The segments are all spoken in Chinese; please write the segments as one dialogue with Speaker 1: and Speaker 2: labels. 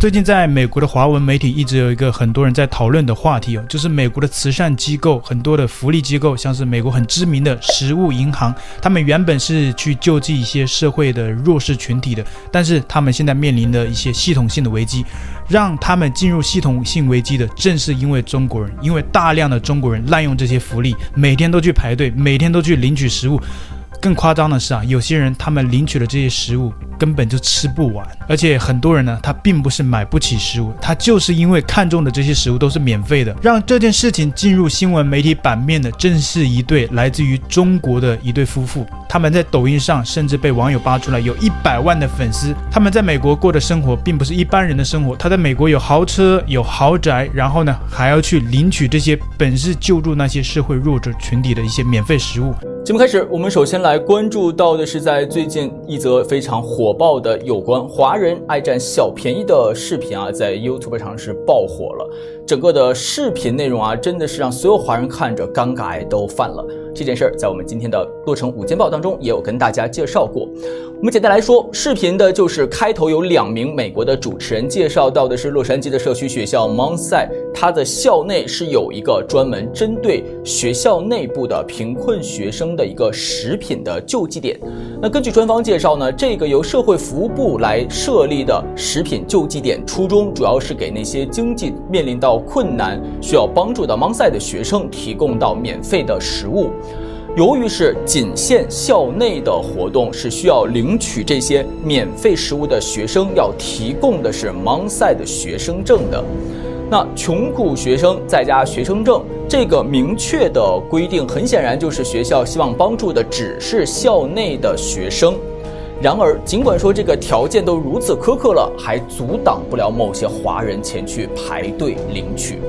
Speaker 1: 最近在美国的华文媒体一直有一个很多人在讨论的话题哦，就是美国的慈善机构，很多的福利机构，像是美国很知名的食物银行，他们原本是去救济一些社会的弱势群体的，但是他们现在面临的一些系统性的危机，让他们进入系统性危机的，正是因为中国人，因为大量的中国人滥用这些福利，每天都去排队，每天都去领取食物。更夸张的是啊，有些人他们领取的这些食物根本就吃不完，而且很多人呢，他并不是买不起食物，他就是因为看中的这些食物都是免费的。让这件事情进入新闻媒体版面的，正是一对来自于中国的一对夫妇。他们在抖音上甚至被网友扒出来有一百万的粉丝。他们在美国过的生活并不是一般人的生活，他在美国有豪车有豪宅，然后呢还要去领取这些本是救助那些社会弱者群体的一些免费食物。
Speaker 2: 节目开始，我们首先来关注到的是在最近一则非常火爆的有关华人爱占小便宜的视频啊，在 YouTube 上是爆火了。整个的视频内容啊，真的是让所有华人看着尴尬癌都犯了。这件事儿在我们今天的洛城午间报当中也有跟大家介绍过。我们简单来说，视频的就是开头有两名美国的主持人介绍到的是洛杉矶的社区学校 m o n s i 它的校内是有一个专门针对学校内部的贫困学生的一个食品的救济点。那根据专方介绍呢，这个由社会服务部来设立的食品救济点，初衷主要是给那些经济面临到困难需要帮助的 m o n s i 的学生提供到免费的食物。由于是仅限校内的活动，是需要领取这些免费食物的学生要提供的是 monse 的学生证的。那穷苦学生在家学生证这个明确的规定，很显然就是学校希望帮助的只是校内的学生。然而，尽管说这个条件都如此苛刻了，还阻挡不了某些华人前去排队领取。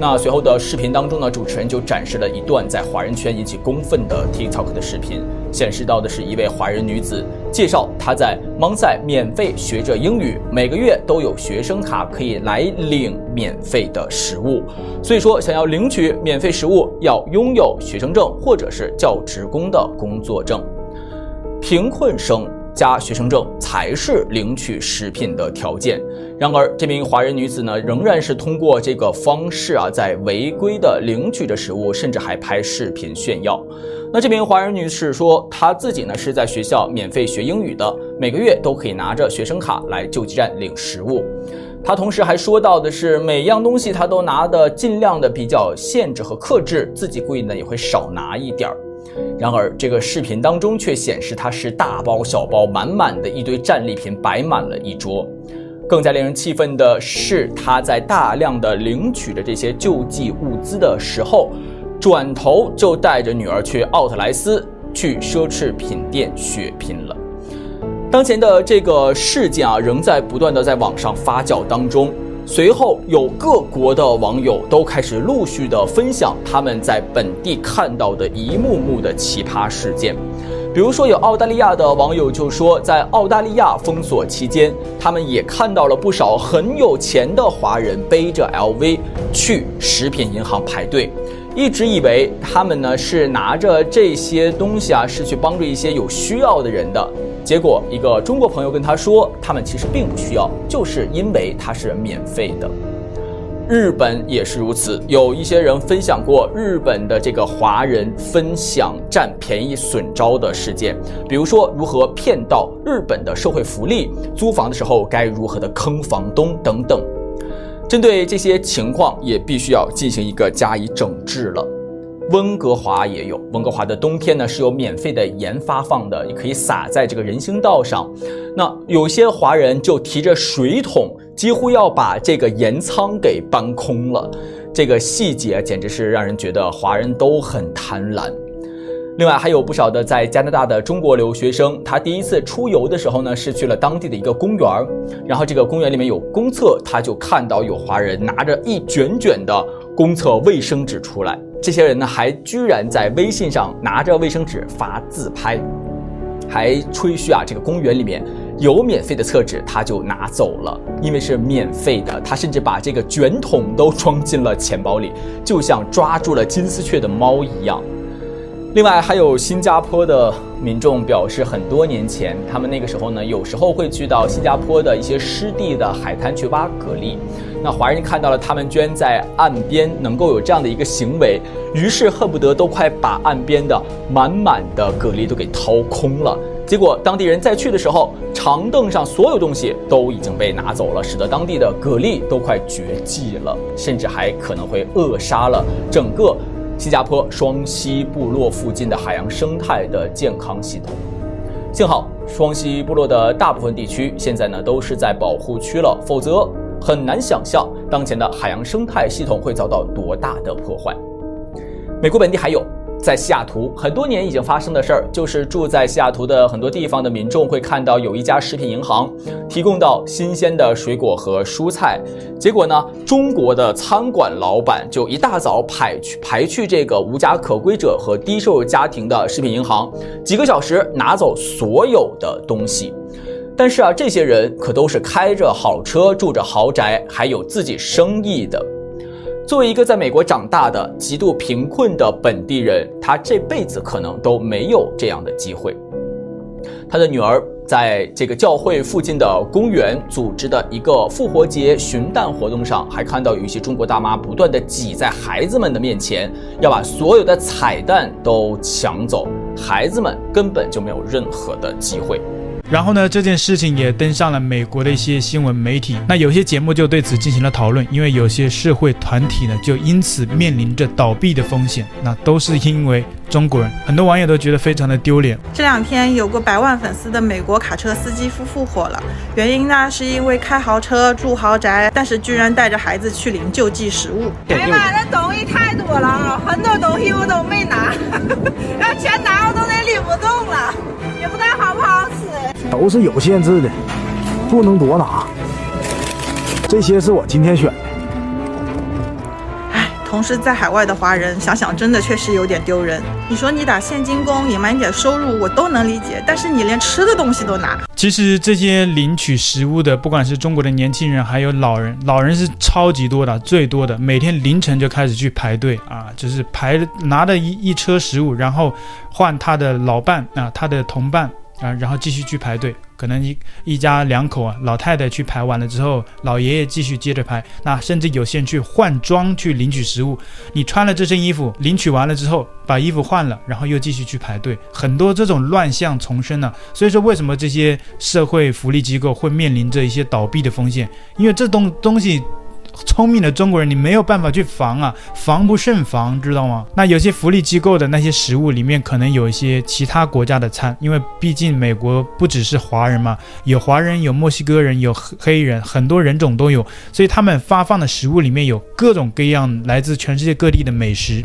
Speaker 2: 那随后的视频当中呢，主持人就展示了一段在华人圈引起公愤的 TikTok 的视频，显示到的是一位华人女子介绍她在 Mount Si 免费学着英语，每个月都有学生卡可以来领免费的食物。所以说，想要领取免费食物，要拥有学生证或者是教职工的工作证。贫困生。加学生证才是领取食品的条件。然而，这名华人女子呢，仍然是通过这个方式啊，在违规的领取着食物，甚至还拍视频炫耀。那这名华人女士说，她自己呢是在学校免费学英语的，每个月都可以拿着学生卡来救济站领食物。她同时还说到的是，每样东西她都拿的尽量的比较限制和克制，自己故意呢也会少拿一点儿。然而，这个视频当中却显示他是大包小包，满满的一堆战利品摆满了一桌。更加令人气愤的是，他在大量的领取着这些救济物资的时候，转头就带着女儿去奥特莱斯去奢侈品店血拼了。当前的这个事件啊，仍在不断的在网上发酵当中。随后，有各国的网友都开始陆续的分享他们在本地看到的一幕幕的奇葩事件。比如说，有澳大利亚的网友就说，在澳大利亚封锁期间，他们也看到了不少很有钱的华人背着 LV 去食品银行排队，一直以为他们呢是拿着这些东西啊，是去帮助一些有需要的人的。结果，一个中国朋友跟他说，他们其实并不需要，就是因为它是免费的。日本也是如此，有一些人分享过日本的这个华人分享占便宜损招的事件，比如说如何骗到日本的社会福利，租房的时候该如何的坑房东等等。针对这些情况，也必须要进行一个加以整治了。温哥华也有，温哥华的冬天呢是有免费的盐发放的，你可以撒在这个人行道上。那有些华人就提着水桶，几乎要把这个盐仓给搬空了。这个细节简直是让人觉得华人都很贪婪。另外还有不少的在加拿大的中国留学生，他第一次出游的时候呢是去了当地的一个公园，然后这个公园里面有公厕，他就看到有华人拿着一卷卷的公厕卫生纸出来。这些人呢，还居然在微信上拿着卫生纸发自拍，还吹嘘啊，这个公园里面有免费的厕纸，他就拿走了，因为是免费的。他甚至把这个卷筒都装进了钱包里，就像抓住了金丝雀的猫一样。另外，还有新加坡的民众表示，很多年前，他们那个时候呢，有时候会去到新加坡的一些湿地的海滩去挖蛤蜊。那华人看到了他们居然在岸边能够有这样的一个行为，于是恨不得都快把岸边的满满的蛤蜊都给掏空了。结果当地人再去的时候，长凳上所有东西都已经被拿走了，使得当地的蛤蜊都快绝迹了，甚至还可能会扼杀了整个。新加坡双溪部落附近的海洋生态的健康系统，幸好双溪部落的大部分地区现在呢都是在保护区了，否则很难想象当前的海洋生态系统会遭到多大的破坏。美国本地还有。在西雅图，很多年已经发生的事儿，就是住在西雅图的很多地方的民众会看到有一家食品银行提供到新鲜的水果和蔬菜，结果呢，中国的餐馆老板就一大早排去排去这个无家可归者和低收入家庭的食品银行，几个小时拿走所有的东西。但是啊，这些人可都是开着好车、住着豪宅，还有自己生意的。作为一个在美国长大的极度贫困的本地人，他这辈子可能都没有这样的机会。他的女儿在这个教会附近的公园组织的一个复活节寻蛋活动上，还看到有一些中国大妈不断地挤在孩子们的面前，要把所有的彩蛋都抢走，孩子们根本就没有任何的机会。
Speaker 1: 然后呢，这件事情也登上了美国的一些新闻媒体。那有些节目就对此进行了讨论，因为有些社会团体呢，就因此面临着倒闭的风险。那都是因为中国人，很多网友都觉得非常的丢脸。
Speaker 3: 这两天有个百万粉丝的美国卡车司机夫妇火了，原因呢是因为开豪车住豪宅，但是居然带着孩子去领救济食物。
Speaker 4: 哎呀妈，这东西太多了，很多东西我都没拿，要全拿都
Speaker 5: 是有限制的，不能多拿。这些是我今天选的。
Speaker 3: 哎，同时在海外的华人，想想真的确实有点丢人。你说你打现金工隐瞒点收入，我都能理解，但是你连吃的东西都拿。
Speaker 1: 其实这些领取食物的，不管是中国的年轻人，还有老人，老人是超级多的，最多的，每天凌晨就开始去排队啊，就是排拿着一一车食物，然后换他的老伴啊，他的同伴。啊，然后继续去排队，可能一一家两口啊，老太太去排完了之后，老爷爷继续接着排。那甚至有些人去换装去领取食物，你穿了这身衣服，领取完了之后，把衣服换了，然后又继续去排队，很多这种乱象丛生呢。所以说，为什么这些社会福利机构会面临着一些倒闭的风险？因为这东东西。聪明的中国人，你没有办法去防啊，防不胜防，知道吗？那有些福利机构的那些食物里面，可能有一些其他国家的餐，因为毕竟美国不只是华人嘛，有华人，有墨西哥人，有黑人，很多人种都有，所以他们发放的食物里面有各种各样来自全世界各地的美食。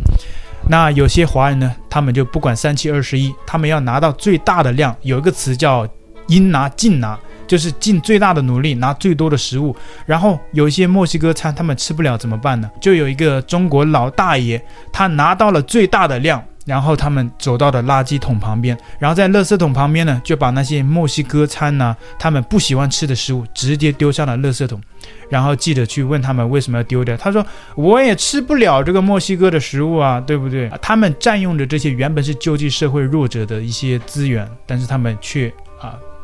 Speaker 1: 那有些华人呢，他们就不管三七二十一，他们要拿到最大的量，有一个词叫“应拿尽拿”。就是尽最大的努力拿最多的食物，然后有一些墨西哥餐他们吃不了怎么办呢？就有一个中国老大爷，他拿到了最大的量，然后他们走到了垃圾桶旁边，然后在垃圾桶。旁边呢，就把那些墨西哥餐呢，他们不喜欢吃的食物直接丢上了垃圾桶，然后记者去问他们为什么要丢掉，他说我也吃不了这个墨西哥的食物啊，对不对？他们占用着这些原本是救济社会弱者的一些资源，但是他们却。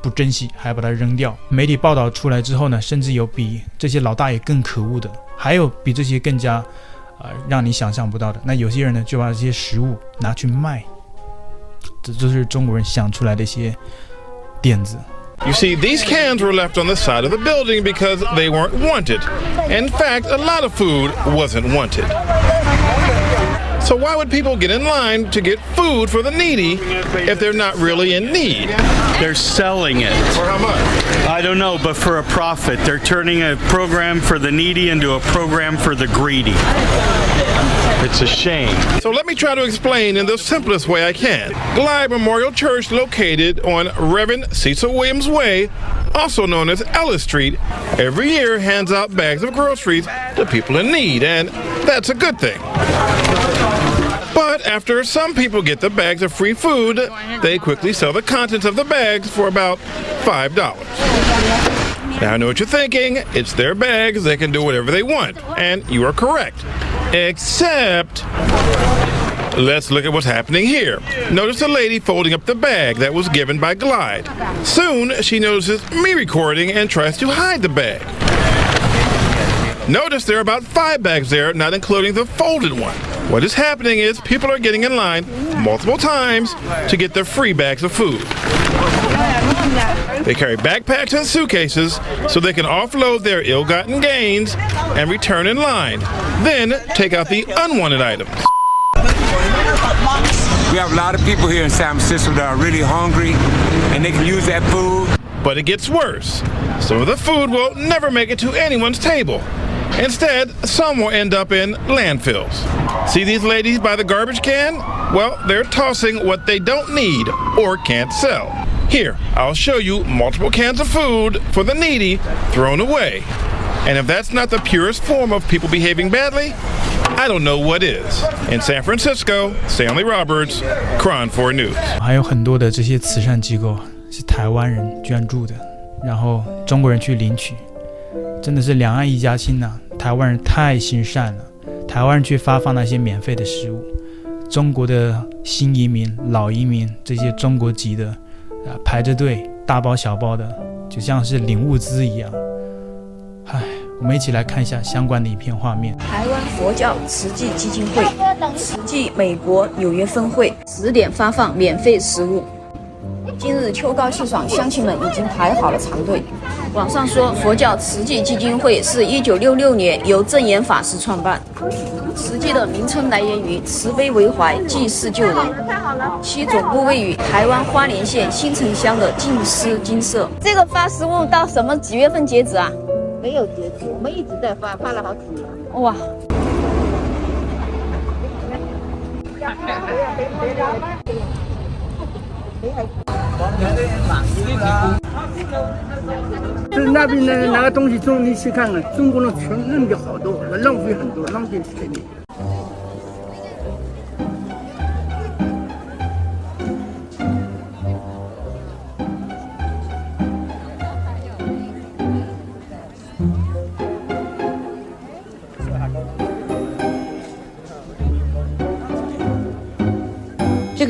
Speaker 1: 不珍惜，还要把它扔掉。媒体报道出来之后呢，甚至有比这些老大爷更可恶的，还有比这些更加，呃，让你想象不到的。那有些人呢，就把这些食物拿去卖，这都是中国人想出来的一些点子。
Speaker 6: You see, these cans were left on the side of the building because they weren't wanted. In fact, a lot of food wasn't wanted. So why would people get in line to get food for the needy if they're not really in need?
Speaker 7: They're selling it.
Speaker 6: For how much?
Speaker 7: I don't know, but for a profit. They're turning a program for the needy into a program for the greedy. It's a shame.
Speaker 6: So let me try to explain in the simplest way I can. Glide Memorial Church, located on Reverend Cecil Williams Way, also known as Ellis Street, every year hands out bags of groceries to people in need, and that's a good thing. After some people get the bags of free food, they quickly sell the contents of the bags for about $5. Now I know what you're thinking. It's their bags. They can do whatever they want. And you are correct. Except Let's look at what's happening here. Notice a lady folding up the bag that was given by Glide. Soon, she notices me recording and tries to hide the bag. Notice there are about five bags there, not including the folded one. What is happening is people are getting in line multiple times to get their free bags of food. They carry backpacks and suitcases so they can offload their ill gotten gains and return in line. Then take out the unwanted items.
Speaker 8: We have a lot of people here in San Francisco that are really hungry and they can use that food.
Speaker 6: But it gets worse. Some of the food will never make it to anyone's table. Instead, some will end up in landfills. See these ladies by the garbage can? Well, they're tossing what they don't need or can't sell. Here, I'll show you multiple cans of food for the needy thrown away. And if that's not the purest form of people behaving badly, I don't know what is. In San Francisco, Stanley Roberts, KRON 4 News.
Speaker 1: 还有很多的这些慈善机构是台湾人捐助的，然后中国人去领取，真的是两岸一家亲呐、啊！ 台湾人太心善了，台湾人去发放那些免费的食物，中国的新移民、老移民这些中国籍的啊排着队，大包小包的，就像是领物资一样。唉，我们一起来看一下相关的一片画面。
Speaker 9: 台湾佛教慈济基金会慈济美国纽约分会十点发放免费食物。今日秋高气爽，乡亲们已经排好了长队。网上说，佛教慈济基金会是一九六六年由证严法师创办。慈济的名称来源于慈悲为怀，济世救人。其总部位于台湾花莲县新城乡的静思精舍。这个发食物到什么几月份截止啊？
Speaker 10: 没有截止，我们一直在发，发了好几年。
Speaker 9: 哇！
Speaker 10: 就那边的拿个东西中，你去看看，中国人全扔掉好多，浪费很多，浪费时
Speaker 11: 间。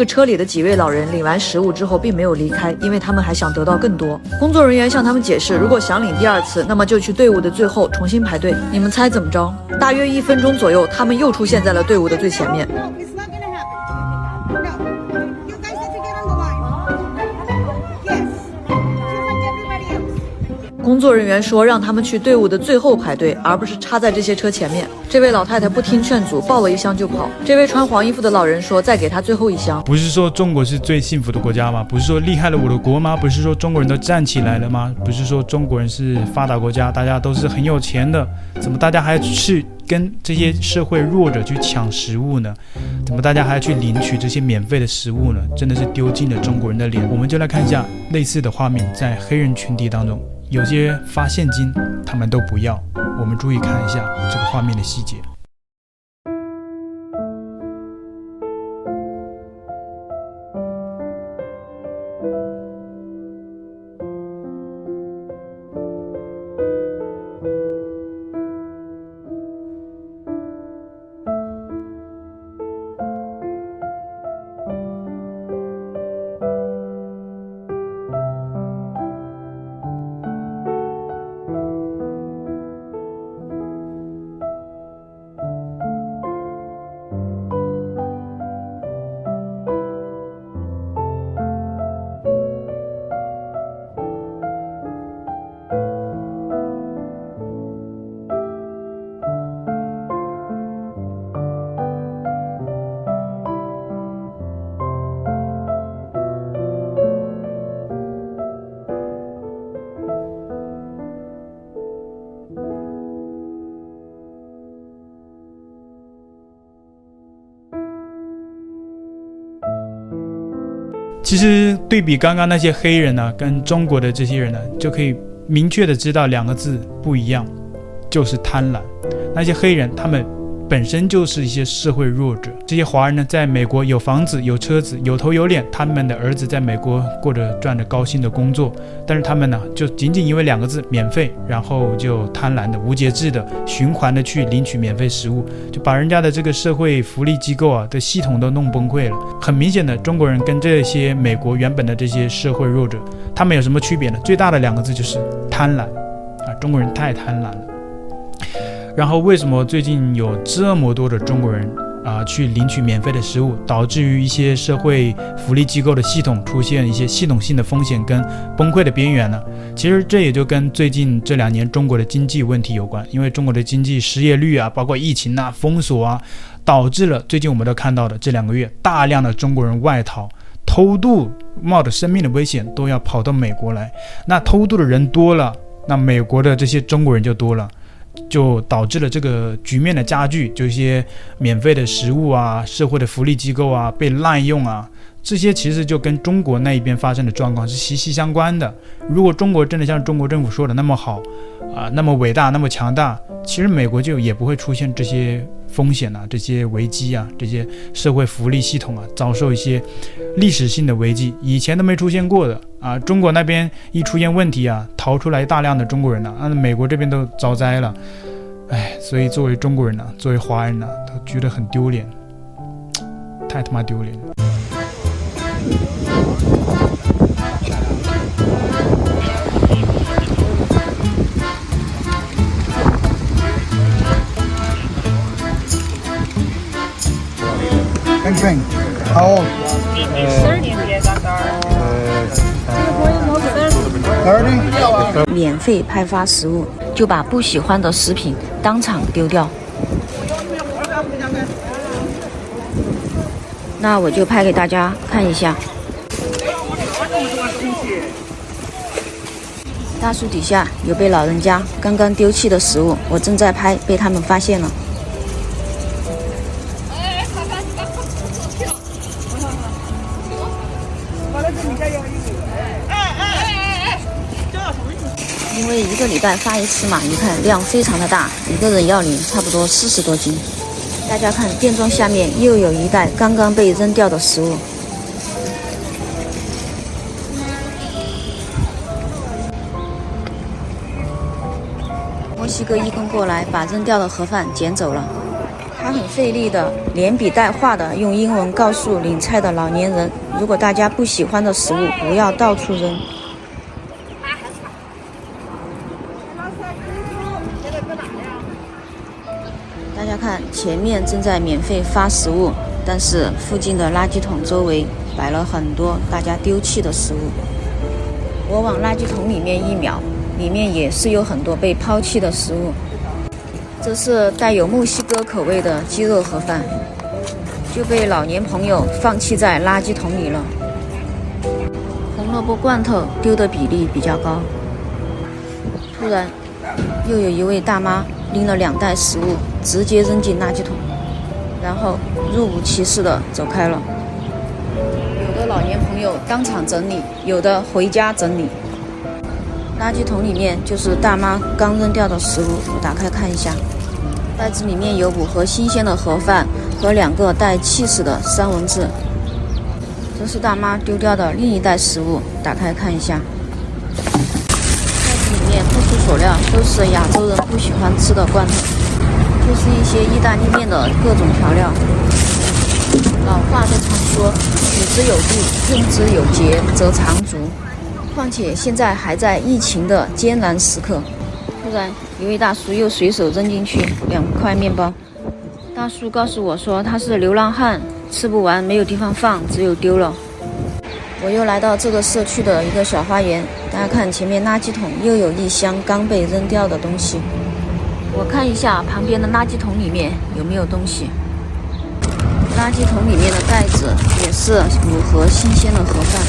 Speaker 11: 个车里的几位老人领完食物之后，并没有离开，因为他们还想得到更多。工作人员向他们解释，如果想领第二次，那么就去队伍的最后重新排队。你们猜怎么着？大约一分钟左右，他们又出现在了队伍的最前面。工作人员说，让他们去队伍的最后排队，而不是插在这些车前面。这位老太太不听劝阻，抱了一箱就跑。这位穿黄衣服的老人说，再给他最后一箱。
Speaker 1: 不是说中国是最幸福的国家吗？不是说厉害了我的国吗？不是说中国人都站起来了吗？不是说中国人是发达国家，大家都是很有钱的？怎么大家还去跟这些社会弱者去抢食物呢？怎么大家还要去领取这些免费的食物呢？真的是丢尽了中国人的脸。我们就来看一下类似的画面，在黑人群体当中。有些发现金，他们都不要。我们注意看一下这个画面的细节。其实对比刚刚那些黑人呢、跟中国的这些人呢，就可以明确的知道两个字不一样，就是贪婪。那些黑人他们本身就是一些社会弱者。这些华人呢，在美国有房子、有车子、有头有脸，他们的儿子在美国过着赚着高薪的工作，但是他们呢，就仅仅因为两个字“免费”，然后就贪婪的、无节制的、循环的去领取免费食物，就把人家的这个社会福利机构啊的系统都弄崩溃了。很明显的，中国人跟这些美国原本的这些社会弱者，他们有什么区别呢？最大的两个字就是贪婪啊！中国人太贪婪了。然后为什么最近有这么多的中国人啊、去领取免费的食物，导致于一些社会福利机构的系统出现一些系统性的风险跟崩溃的边缘呢？其实这也就跟最近这两年中国的经济问题有关，因为中国的经济失业率啊，包括疫情啊、封锁啊，导致了最近我们都看到的这两个月大量的中国人外逃、偷渡，冒着生命的危险都要跑到美国来。那偷渡的人多了，那美国的这些中国人就多了。就导致了这个局面的加剧，就一些免费的食物啊、社会的福利机构啊被滥用啊，这些其实就跟中国那一边发生的状况是息息相关的。如果中国真的像中国政府说的那么好啊、那么伟大、那么强大，其实美国就也不会出现这些。风险啊，这些危机啊，这些社会福利系统啊，遭受一些历史性的危机，以前都没出现过的啊。中国那边一出现问题啊，逃出来大量的中国人呐、啊，那美国这边都遭灾了，哎，所以作为中国人呐、作为华人呐、都觉得很丢脸，太他妈丢脸了。
Speaker 12: 好，
Speaker 9: 免费派发食物，就把不喜欢的食品当场丢掉。那我就拍给大家看一下。大树底下有被老人家刚刚丢弃的食物，我正在拍，被他们发现了。因为一个礼拜发一次嘛，你看量非常的大，一个人要领差不多四十多斤。大家看，电桩下面又有一袋刚刚被扔掉的食物。墨西哥义工过来把扔掉的盒饭捡走了，他很费力的连笔带画的用英文告诉领菜的老年人：如果大家不喜欢的食物，不要到处扔。大家看，前面正在免费发食物，但是附近的垃圾桶周围摆了很多大家丢弃的食物。我往垃圾桶里面一瞄，里面也是有很多被抛弃的食物。这是带有墨西哥口味的鸡肉盒饭，就被老年朋友放弃在垃圾桶里了。红萝卜罐头丢的比例比较高。突然，又有一位大妈。拎了两袋食物，直接扔进垃圾桶，然后若无其事的走开了。有的老年朋友当场整理，有的回家整理。垃圾桶里面就是大妈刚扔掉的食物，我打开看一下，袋子里面有五盒新鲜的盒饭和两个带气死的三文治。这是大妈丢掉的另一袋食物，打开看一下。袋子里面不出所料，都是亚洲人不喜欢吃的罐头，就是一些意大利面的各种调料。老话都常说，取之有度，用之有节，则长足。况且现在还在疫情的艰难时刻，突然一位大叔又随手扔进去两块面包。大叔告诉我说他是流浪汉，吃不完没有地方放，只有丢了。我又来到这个社区的一个小花园，大家看前面垃圾桶又有一箱刚被扔掉的东西。我看一下旁边的垃圾桶里面有没有东西。垃圾桶里面的袋子也是五盒新鲜的盒饭，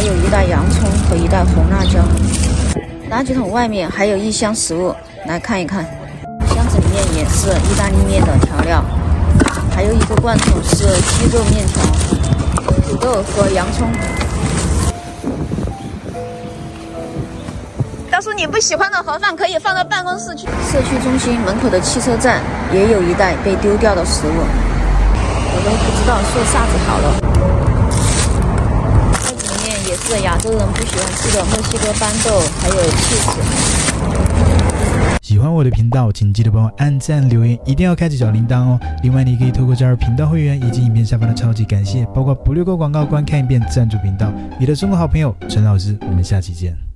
Speaker 9: 还有一袋洋葱和一袋红辣椒。垃圾桶外面还有一箱食物，来看一看，箱子里面也是意大利面的调料。还有一个罐头是鸡肉面条、土豆和洋葱。
Speaker 3: 到
Speaker 9: 告诉你，不喜欢的盒饭可以放到办公室去。社区中心门口的汽车站也有一袋被丢掉的食物，我都不知道说啥子好了。亚洲人不喜欢吃的墨西哥斑豆，还有起司。
Speaker 1: 喜欢我的频道，请记得帮我按赞、留言，一定要开启小铃铛哦。另外，你可以透过加入频道会员以及影片下方的超级感谢，包括不略过广告、观看一遍赞助频道。你的中国好朋友陈老师，我们下期见。